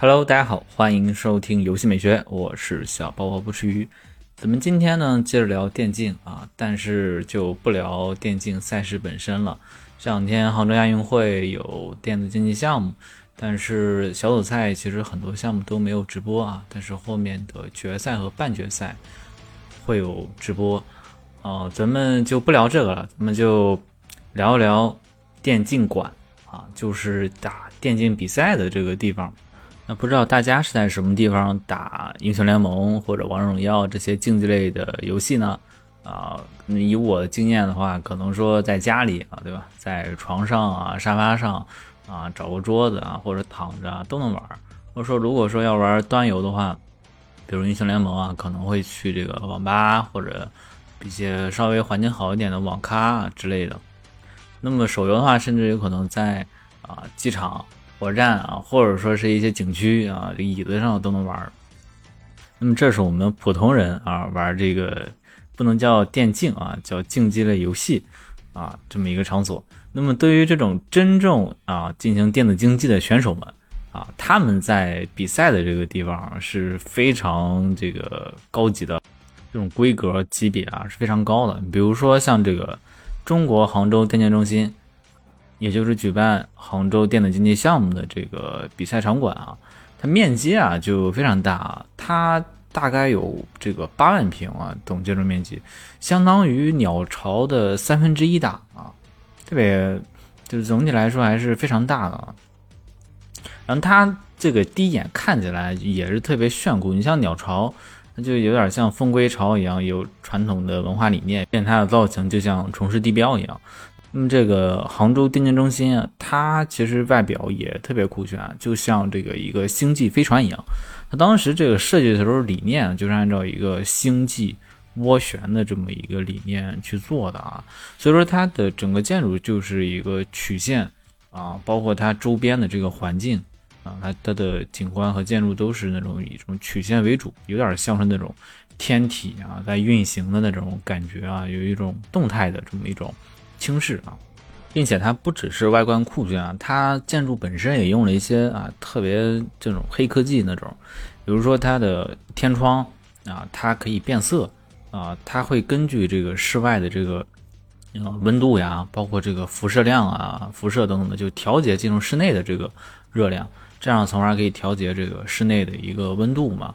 Hello，大家好，欢迎收听游戏美学，我是小包包不吃鱼。咱们今天呢，接着聊电竞啊，但是就不聊电竞赛事本身了。这两天杭州亚运会有电子竞技项目，但是小组赛其实很多项目都没有直播啊，但是后面的决赛和半决赛会有直播。哦，咱们就不聊这个了，咱们就聊一聊电竞馆啊，就是打电竞比赛的这个地方。那不知道大家是在什么地方打英雄联盟或者王者荣耀这些竞技类的游戏呢？啊，以我的经验的话，可能说在家里啊，对吧？在床上啊、沙发上啊，找个桌子啊，或者躺着啊都能玩。或者说，如果说要玩端游的话，比如英雄联盟啊，可能会去这个网吧或者一些稍微环境好一点的网咖之类的。那么手游的话，甚至有可能在啊机场。火车站啊，或者说是一些景区啊，这椅子上都能玩。那么这是我们普通人啊玩这个不能叫电竞啊，叫竞技类游戏啊这么一个场所。那么对于这种真正啊进行电子竞技的选手们啊，他们在比赛的这个地方是非常这个高级的，这种规格级别啊是非常高的。比如说像这个中国杭州电竞中心。也就是举办杭州电子竞技项目的这个比赛场馆啊，它面积啊就非常大啊，它大概有这个八万平啊，总建筑面积相当于鸟巢的三分之一大啊，特别就是总体来说还是非常大的。啊。然后它这个第一眼看起来也是特别炫酷，你像鸟巢，它就有点像风归巢一样，有传统的文化理念，变它的造型就像城市地标一样。那么这个杭州电竞中心啊，它其实外表也特别酷炫，就像这个一个星际飞船一样。它当时这个设计的时候理念就是按照一个星际涡旋的这么一个理念去做的啊，所以说它的整个建筑就是一个曲线啊，包括它周边的这个环境啊，它它的景观和建筑都是那种以这种曲线为主，有点像是那种天体啊在运行的那种感觉啊，有一种动态的这么一种。轻视啊，并且它不只是外观酷炫啊，它建筑本身也用了一些啊特别这种黑科技那种，比如说它的天窗啊，它可以变色啊，它会根据这个室外的这个温度呀，包括这个辐射量啊、辐射等等的，就调节进入室内的这个热量，这样从而可以调节这个室内的一个温度嘛。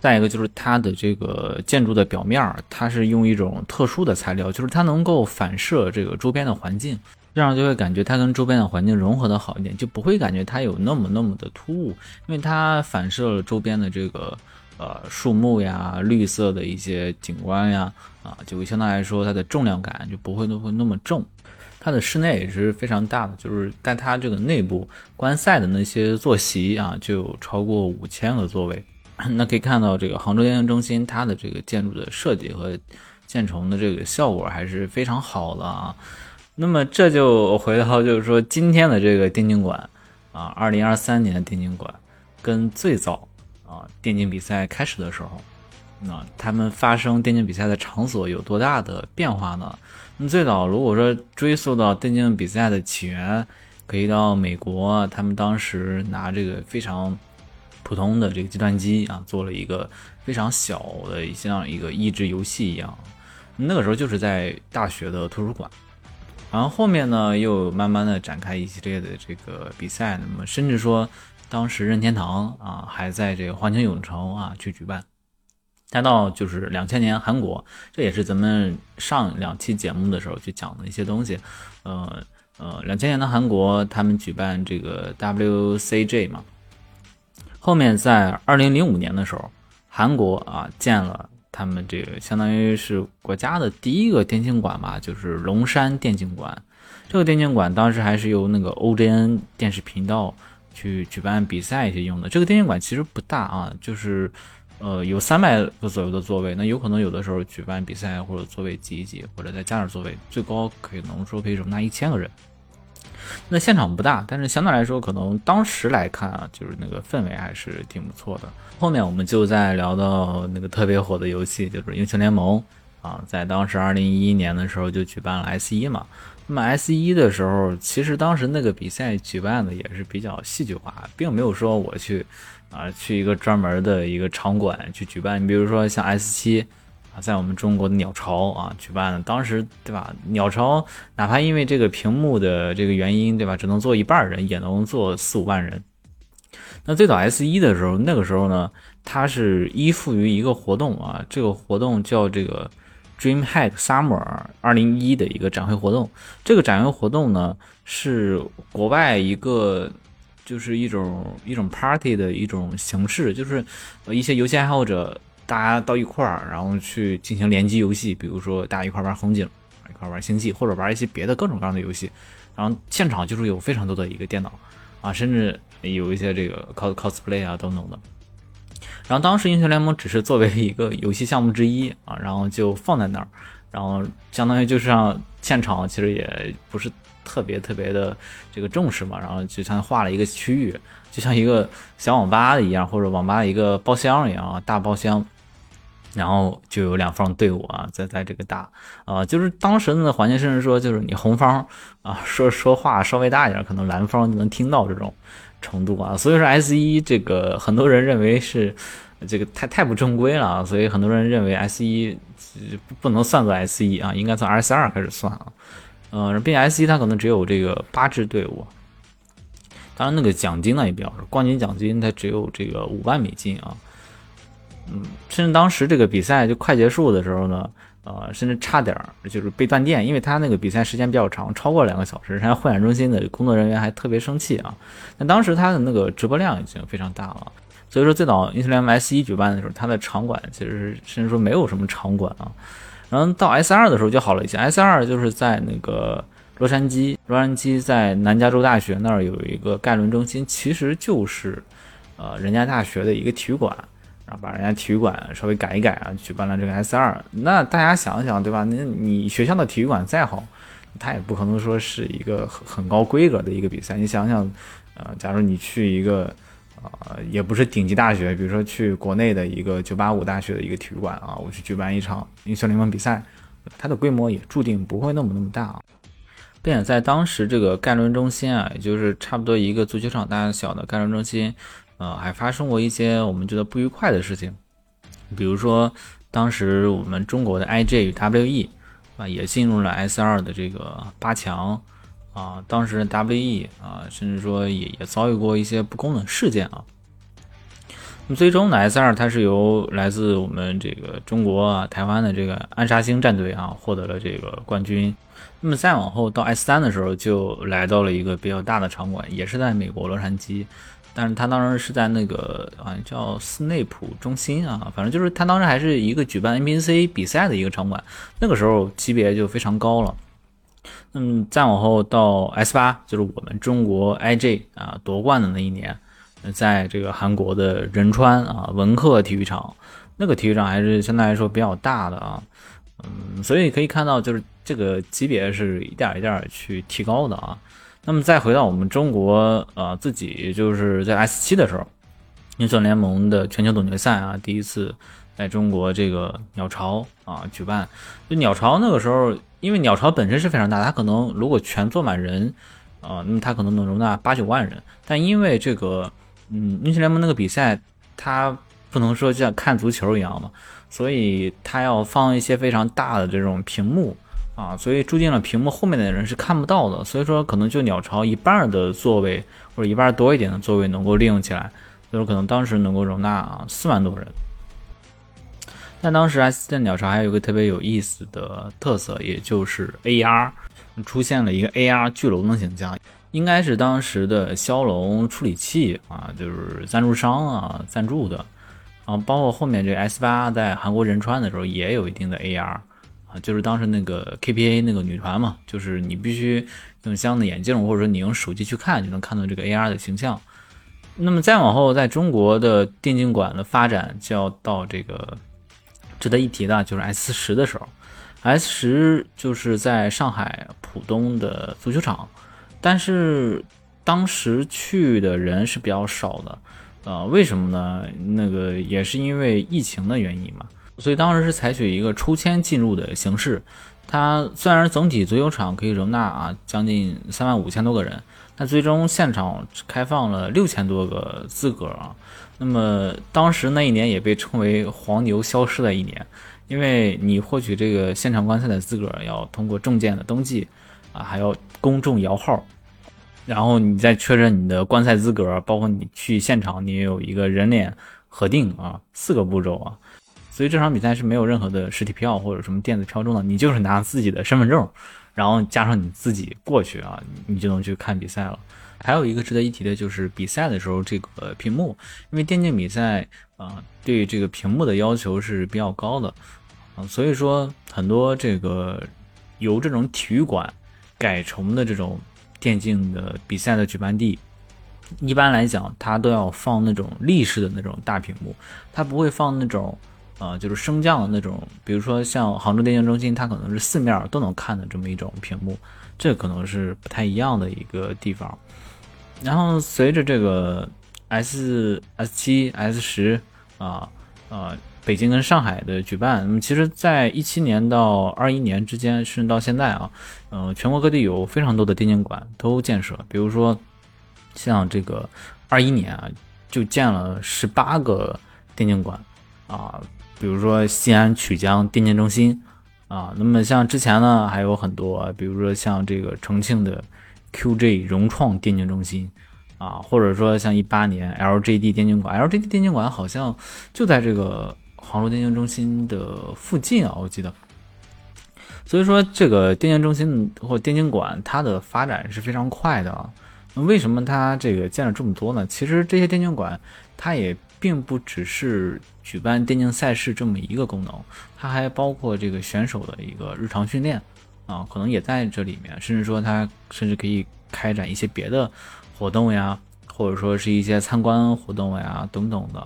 再一个就是它的这个建筑的表面，它是用一种特殊的材料，就是它能够反射这个周边的环境，这样就会感觉它跟周边的环境融合的好一点，就不会感觉它有那么那么的突兀，因为它反射了周边的这个呃树木呀、绿色的一些景观呀，啊，就相对来说它的重量感就不会那会那么重。它的室内也是非常大的，就是在它这个内部观赛的那些坐席啊，就有超过五千个座位。那可以看到，这个杭州电竞中心它的这个建筑的设计和建成的这个效果还是非常好的啊。那么这就回到就是说今天的这个电竞馆啊，二零二三年的电竞馆跟最早啊电竞比赛开始的时候，那他们发生电竞比赛的场所有多大的变化呢？那最早如果说追溯到电竞比赛的起源，可以到美国，他们当时拿这个非常。普通的这个计算机啊，做了一个非常小的像一个益智游戏一样。那个时候就是在大学的图书馆，然后后面呢又慢慢的展开一系列的这个比赛。那么甚至说当时任天堂啊还在这个环球影城啊去举办。再到就是两千年韩国，这也是咱们上两期节目的时候去讲的一些东西。呃呃，两千年的韩国他们举办这个 WCG 嘛。后面在二零零五年的时候，韩国啊建了他们这个相当于是国家的第一个电竞馆吧，就是龙山电竞馆。这个电竞馆当时还是由那个 OJN 电视频道去举办比赛一些用的。这个电竞馆其实不大啊，就是呃有三百个左右的座位。那有可能有的时候举办比赛或者座位挤一挤，或者再加点座位，最高可以能说可以容纳一千个人。那现场不大，但是相对来说，可能当时来看啊，就是那个氛围还是挺不错的。后面我们就在聊到那个特别火的游戏，就是英雄联盟啊，在当时二零一一年的时候就举办了 S 一嘛。那么 S 一的时候，其实当时那个比赛举办的也是比较戏剧化，并没有说我去啊去一个专门的一个场馆去举办。你比如说像 S 七，在我们中国的鸟巢啊举办的，当时对吧？鸟巢哪怕因为这个屏幕的这个原因，对吧？只能坐一半人，也能坐四五万人。那最早 S 一的时候，那个时候呢，它是依附于一个活动啊，这个活动叫这个。DreamHack Summer 二零一的一个展会活动，这个展会活动呢是国外一个就是一种一种 party 的一种形式，就是一些游戏爱好者大家到一块儿，然后去进行联机游戏，比如说大家一块玩红警，一块玩星际，或者玩一些别的各种各样的游戏，然后现场就是有非常多的一个电脑啊，甚至有一些这个 cos cosplay 啊等等的。然后当时英雄联盟只是作为一个游戏项目之一啊，然后就放在那儿，然后相当于就是让现场其实也不是特别特别的这个重视嘛，然后就像画了一个区域，就像一个小网吧一样，或者网吧一个包厢一样，大包厢，然后就有两方队伍啊在在这个打啊，就是当时的环境，甚至说就是你红方啊 说说话稍微大一点，可能蓝方就能听到这种。程度啊，所以说 S 一这个很多人认为是这个太太不正规了，所以很多人认为 S 一不能算作 S 一啊，应该从 S 二开始算啊。嗯，并且 S 一它可能只有这个八支队伍，当然那个奖金呢也比较少，冠军奖金它只有这个五万美金啊。嗯，甚至当时这个比赛就快结束的时候呢。呃，甚至差点就是被断电，因为他那个比赛时间比较长，超过两个小时，人家会展中心的工作人员还特别生气啊。那当时他的那个直播量已经非常大了，所以说最早英雄联盟 S 一举办的时候，他的场馆其实甚至说没有什么场馆啊。然后到 S 二的时候就好了一些，S 二就是在那个洛杉矶，洛杉矶在南加州大学那儿有一个盖伦中心，其实就是呃人家大学的一个体育馆。然后把人家体育馆稍微改一改啊，举办了这个 S 二。那大家想想，对吧？那你学校的体育馆再好，它也不可能说是一个很很高规格的一个比赛。你想想，呃，假如你去一个，呃，也不是顶级大学，比如说去国内的一个985大学的一个体育馆啊，我去举办一场英雄联盟比赛，它的规模也注定不会那么那么大啊。并且在当时这个盖伦中心啊，也就是差不多一个足球场大小的盖伦中心。呃，还发生过一些我们觉得不愉快的事情，比如说当时我们中国的 IG 与 WE 啊也进入了 S 二的这个八强啊，当时 WE 啊甚至说也也遭遇过一些不公的事件啊。那么最终呢，S 二它是由来自我们这个中国啊台湾的这个暗杀星战队啊获得了这个冠军。那么再往后到 S 三的时候，就来到了一个比较大的场馆，也是在美国洛杉矶。但是他当时是在那个好像叫斯内普中心啊，反正就是他当时还是一个举办 NPC 比赛的一个场馆，那个时候级别就非常高了。那么再往后到 S 八，就是我们中国 IG 啊夺冠的那一年，在这个韩国的仁川啊文鹤体育场，那个体育场还是相对来说比较大的啊，嗯，所以可以看到就是这个级别是一点一点去提高的啊。那么再回到我们中国，呃，自己就是在 S 七的时候，英雄联盟的全球总决赛啊，第一次在中国这个鸟巢啊举办。就鸟巢那个时候，因为鸟巢本身是非常大，它可能如果全坐满人，啊，那么它可能能容纳八九万人。但因为这个，嗯，英雄联盟那个比赛，它不能说像看足球一样嘛，所以它要放一些非常大的这种屏幕。啊，所以注定了屏幕后面的人是看不到的，所以说可能就鸟巢一半的座位或者一半多一点的座位能够利用起来，所以说可能当时能够容纳啊四万多人。但当时 S 的鸟巢还有一个特别有意思的特色，也就是 AR 出现了一个 AR 巨龙的形象，应该是当时的骁龙处理器啊，就是赞助商啊赞助的，然后包括后面这 S 八在韩国仁川的时候也有一定的 AR。啊，就是当时那个 KPA 那个女团嘛，就是你必须用相应的眼镜，或者说你用手机去看，就能看到这个 AR 的形象。那么再往后，在中国的电竞馆的发展就要到这个值得一提的，就是 S 十的时候，S 十就是在上海浦东的足球场，但是当时去的人是比较少的，呃，为什么呢？那个也是因为疫情的原因嘛。所以当时是采取一个抽签进入的形式，它虽然总体足球场可以容纳啊将近三万五千多个人，但最终现场开放了六千多个资格啊。那么当时那一年也被称为黄牛消失的一年，因为你获取这个现场观赛的资格要通过证件的登记啊，还要公众摇号，然后你再确认你的观赛资格，包括你去现场，你也有一个人脸核定啊，四个步骤啊。所以这场比赛是没有任何的实体票或者什么电子票证的，你就是拿自己的身份证，然后加上你自己过去啊，你就能去看比赛了。还有一个值得一提的就是比赛的时候这个屏幕，因为电竞比赛啊对这个屏幕的要求是比较高的啊，所以说很多这个由这种体育馆改成的这种电竞的比赛的举办地，一般来讲它都要放那种立式的那种大屏幕，它不会放那种。啊，就是升降的那种，比如说像杭州电竞中心，它可能是四面都能看的这么一种屏幕，这可能是不太一样的一个地方。然后随着这个 S S 七 S 十啊啊，北京跟上海的举办，那么其实在一七年到二一年之间，甚至到现在啊，嗯，全国各地有非常多的电竞馆都建设，比如说像这个二一年啊，就建了十八个电竞馆啊。比如说西安曲江电竞中心啊，那么像之前呢还有很多，比如说像这个重庆的 QJ 融创电竞中心啊，或者说像一八年 LGD 电竞馆，LGD 电竞馆好像就在这个杭州电竞中心的附近啊，我记得。所以说这个电竞中心或电竞馆它的发展是非常快的啊。那为什么它这个建了这么多呢？其实这些电竞馆它也。并不只是举办电竞赛事这么一个功能，它还包括这个选手的一个日常训练啊，可能也在这里面，甚至说它甚至可以开展一些别的活动呀，或者说是一些参观活动呀等等的，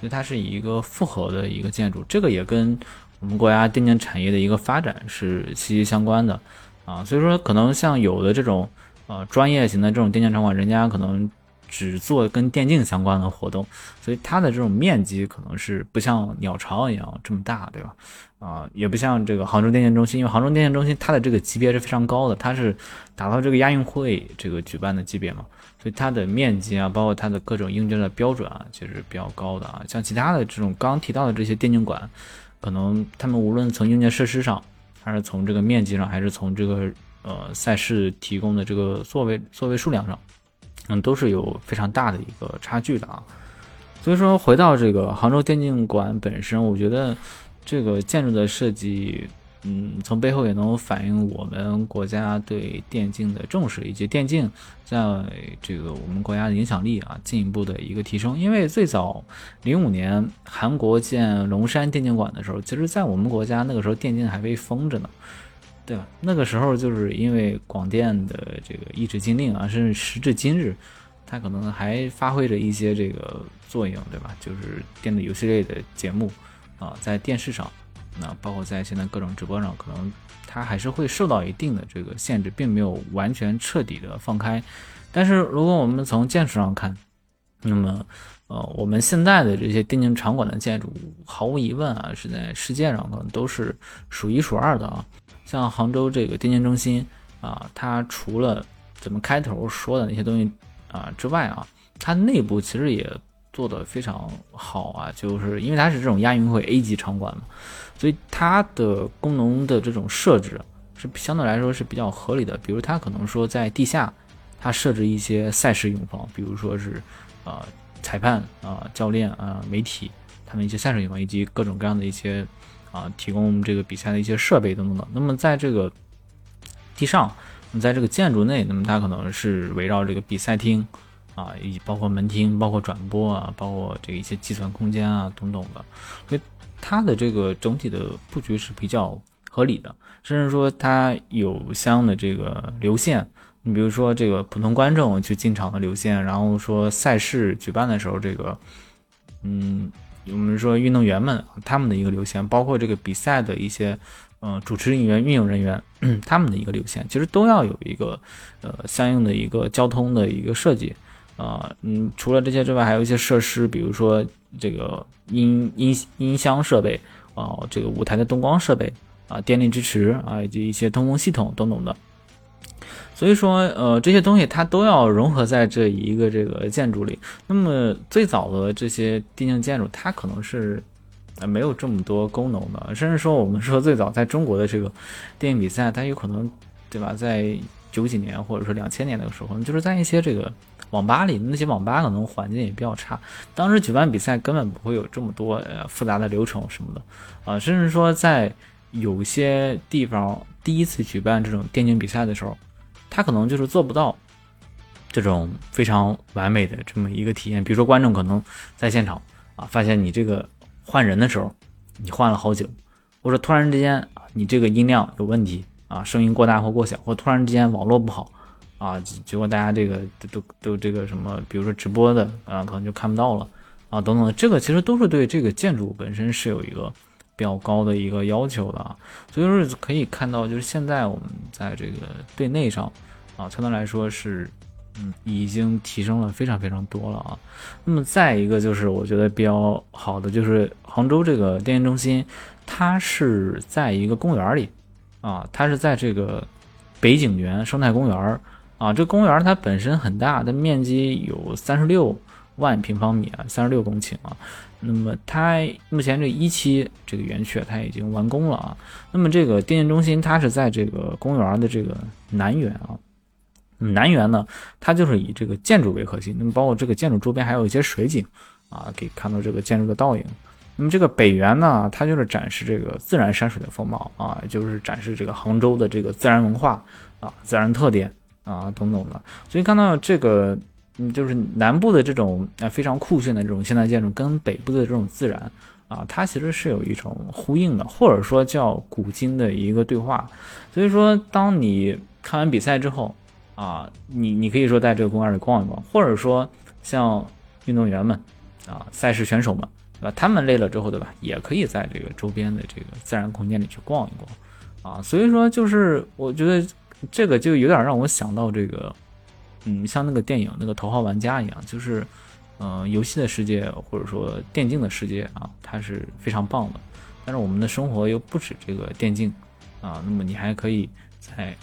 所以它是以一个复合的一个建筑，这个也跟我们国家电竞产业的一个发展是息息相关的啊，所以说可能像有的这种呃专业型的这种电竞场馆，人家可能。只做跟电竞相关的活动，所以它的这种面积可能是不像鸟巢一样这么大，对吧？啊，也不像这个杭州电竞中心，因为杭州电竞中心它的这个级别是非常高的，它是达到这个亚运会这个举办的级别嘛，所以它的面积啊，包括它的各种硬件的标准啊，其实比较高的啊。像其他的这种刚刚提到的这些电竞馆，可能他们无论从硬件设施上，还是从这个面积上，还是从这个呃赛事提供的这个座位座位数量上。嗯，都是有非常大的一个差距的啊，所以说回到这个杭州电竞馆本身，我觉得这个建筑的设计，嗯，从背后也能反映我们国家对电竞的重视，以及电竞在这个我们国家的影响力啊进一步的一个提升。因为最早零五年韩国建龙山电竞馆的时候，其实在我们国家那个时候电竞还被封着呢。对吧？那个时候就是因为广电的这个一纸禁令啊，甚至时至今日，它可能还发挥着一些这个作用，对吧？就是电子游戏类的节目啊，在电视上，那包括在现在各种直播上，可能它还是会受到一定的这个限制，并没有完全彻底的放开。但是如果我们从建筑上看，那么呃，我们现在的这些电竞场馆的建筑，毫无疑问啊，是在世界上可能都是数一数二的啊。像杭州这个电竞中心啊，它除了咱们开头说的那些东西啊之外啊，它内部其实也做得非常好啊，就是因为它是这种亚运会 A 级场馆嘛，所以它的功能的这种设置是相对来说是比较合理的。比如它可能说在地下，它设置一些赛事用房，比如说是啊裁判啊教练啊媒体他们一些赛事用房，以及各种各样的一些。啊，提供这个比赛的一些设备等等等。那么在这个地上，在这个建筑内，那么它可能是围绕这个比赛厅啊，以及包括门厅、包括转播啊、包括这个一些计算空间啊等等的。所以它的这个整体的布局是比较合理的，甚至说它有相应的这个流线。你比如说这个普通观众去进场的流线，然后说赛事举办的时候，这个嗯。我们说运动员们他们的一个流线，包括这个比赛的一些，嗯，主持人员、运营人员 他们的一个流线，其实都要有一个，呃，相应的一个交通的一个设计，啊，嗯，除了这些之外，还有一些设施，比如说这个音音音箱设备，啊，这个舞台的灯光设备，啊电力支持啊以及一些通风系统等等的。所以说，呃，这些东西它都要融合在这一个这个建筑里。那么最早的这些电竞建筑，它可能是呃没有这么多功能的，甚至说我们说最早在中国的这个电竞比赛，它有可能，对吧？在九几年或者说两千年那个时候，就是在一些这个网吧里，那些网吧可能环境也比较差，当时举办比赛根本不会有这么多呃复杂的流程什么的啊，甚至说在有些地方第一次举办这种电竞比赛的时候。他可能就是做不到这种非常完美的这么一个体验，比如说观众可能在现场啊，发现你这个换人的时候，你换了好久，或者突然之间，你这个音量有问题啊，声音过大或过小，或突然之间网络不好啊，结果大家这个都都这个什么，比如说直播的啊，可能就看不到了啊，等等，这个其实都是对这个建筑本身是有一个比较高的一个要求的啊，所以说可以看到，就是现在我们在这个对内上。啊，相对来说是，嗯，已经提升了非常非常多了啊。那么再一个就是我觉得比较好的，就是杭州这个电竞中心，它是在一个公园里啊，它是在这个北景园生态公园啊。这公园它本身很大，的面积有三十六万平方米啊，三十六公顷啊。那么它目前这一期这个园区它已经完工了啊。那么这个电竞中心它是在这个公园的这个南园啊。南园呢，它就是以这个建筑为核心，那么包括这个建筑周边还有一些水景啊，可以看到这个建筑的倒影。那么这个北园呢，它就是展示这个自然山水的风貌啊，就是展示这个杭州的这个自然文化啊、自然特点啊等等的。所以看到这个，就是南部的这种啊非常酷炫的这种现代建筑，跟北部的这种自然啊，它其实是有一种呼应的，或者说叫古今的一个对话。所以说，当你看完比赛之后，啊，你你可以说在这个公园里逛一逛，或者说像运动员们啊，赛事选手们，对吧？他们累了之后，对吧？也可以在这个周边的这个自然空间里去逛一逛，啊，所以说就是我觉得这个就有点让我想到这个，嗯，像那个电影那个《头号玩家》一样，就是，嗯，游戏的世界或者说电竞的世界啊，它是非常棒的，但是我们的生活又不止这个电竞啊，那么你还可以在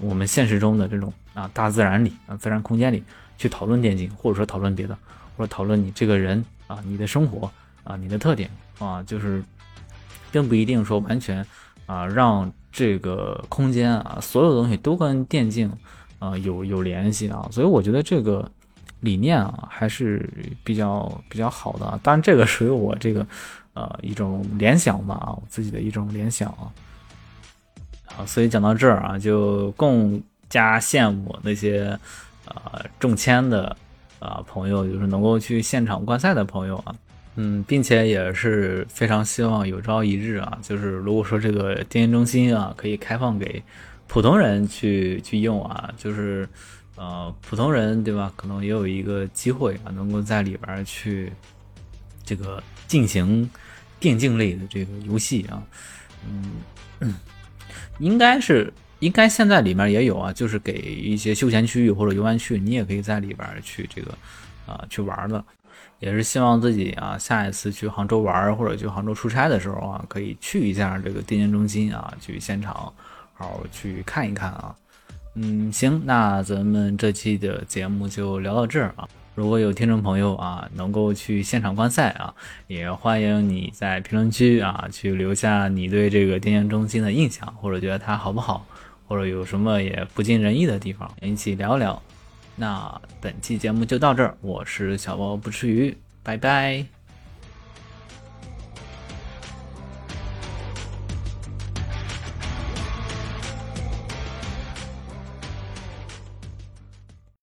我们现实中的这种。啊，大自然里啊，自然空间里去讨论电竞，或者说讨论别的，或者讨论你这个人啊，你的生活啊，你的特点啊，就是并不一定说完全啊，让这个空间啊，所有东西都跟电竞啊有有联系啊。所以我觉得这个理念啊，还是比较比较好的。当然，这个属于我这个呃一种联想吧啊，我自己的一种联想啊。好，所以讲到这儿啊，就更。加羡慕那些，呃，中签的啊朋友，就是能够去现场观赛的朋友啊，嗯，并且也是非常希望有朝一日啊，就是如果说这个电竞中心啊可以开放给普通人去去用啊，就是呃普通人对吧？可能也有一个机会啊，能够在里边去这个进行电竞类的这个游戏啊，嗯，应该是。应该现在里面也有啊，就是给一些休闲区域或者游玩区，你也可以在里边去这个啊去玩的，也是希望自己啊下一次去杭州玩或者去杭州出差的时候啊，可以去一下这个电竞中心啊，去现场好去看一看啊。嗯，行，那咱们这期的节目就聊到这儿啊。如果有听众朋友啊能够去现场观赛啊，也欢迎你在评论区啊去留下你对这个电竞中心的印象，或者觉得它好不好。或者有什么也不尽人意的地方，一起聊聊。那本期节目就到这儿，我是小包不吃鱼，拜拜。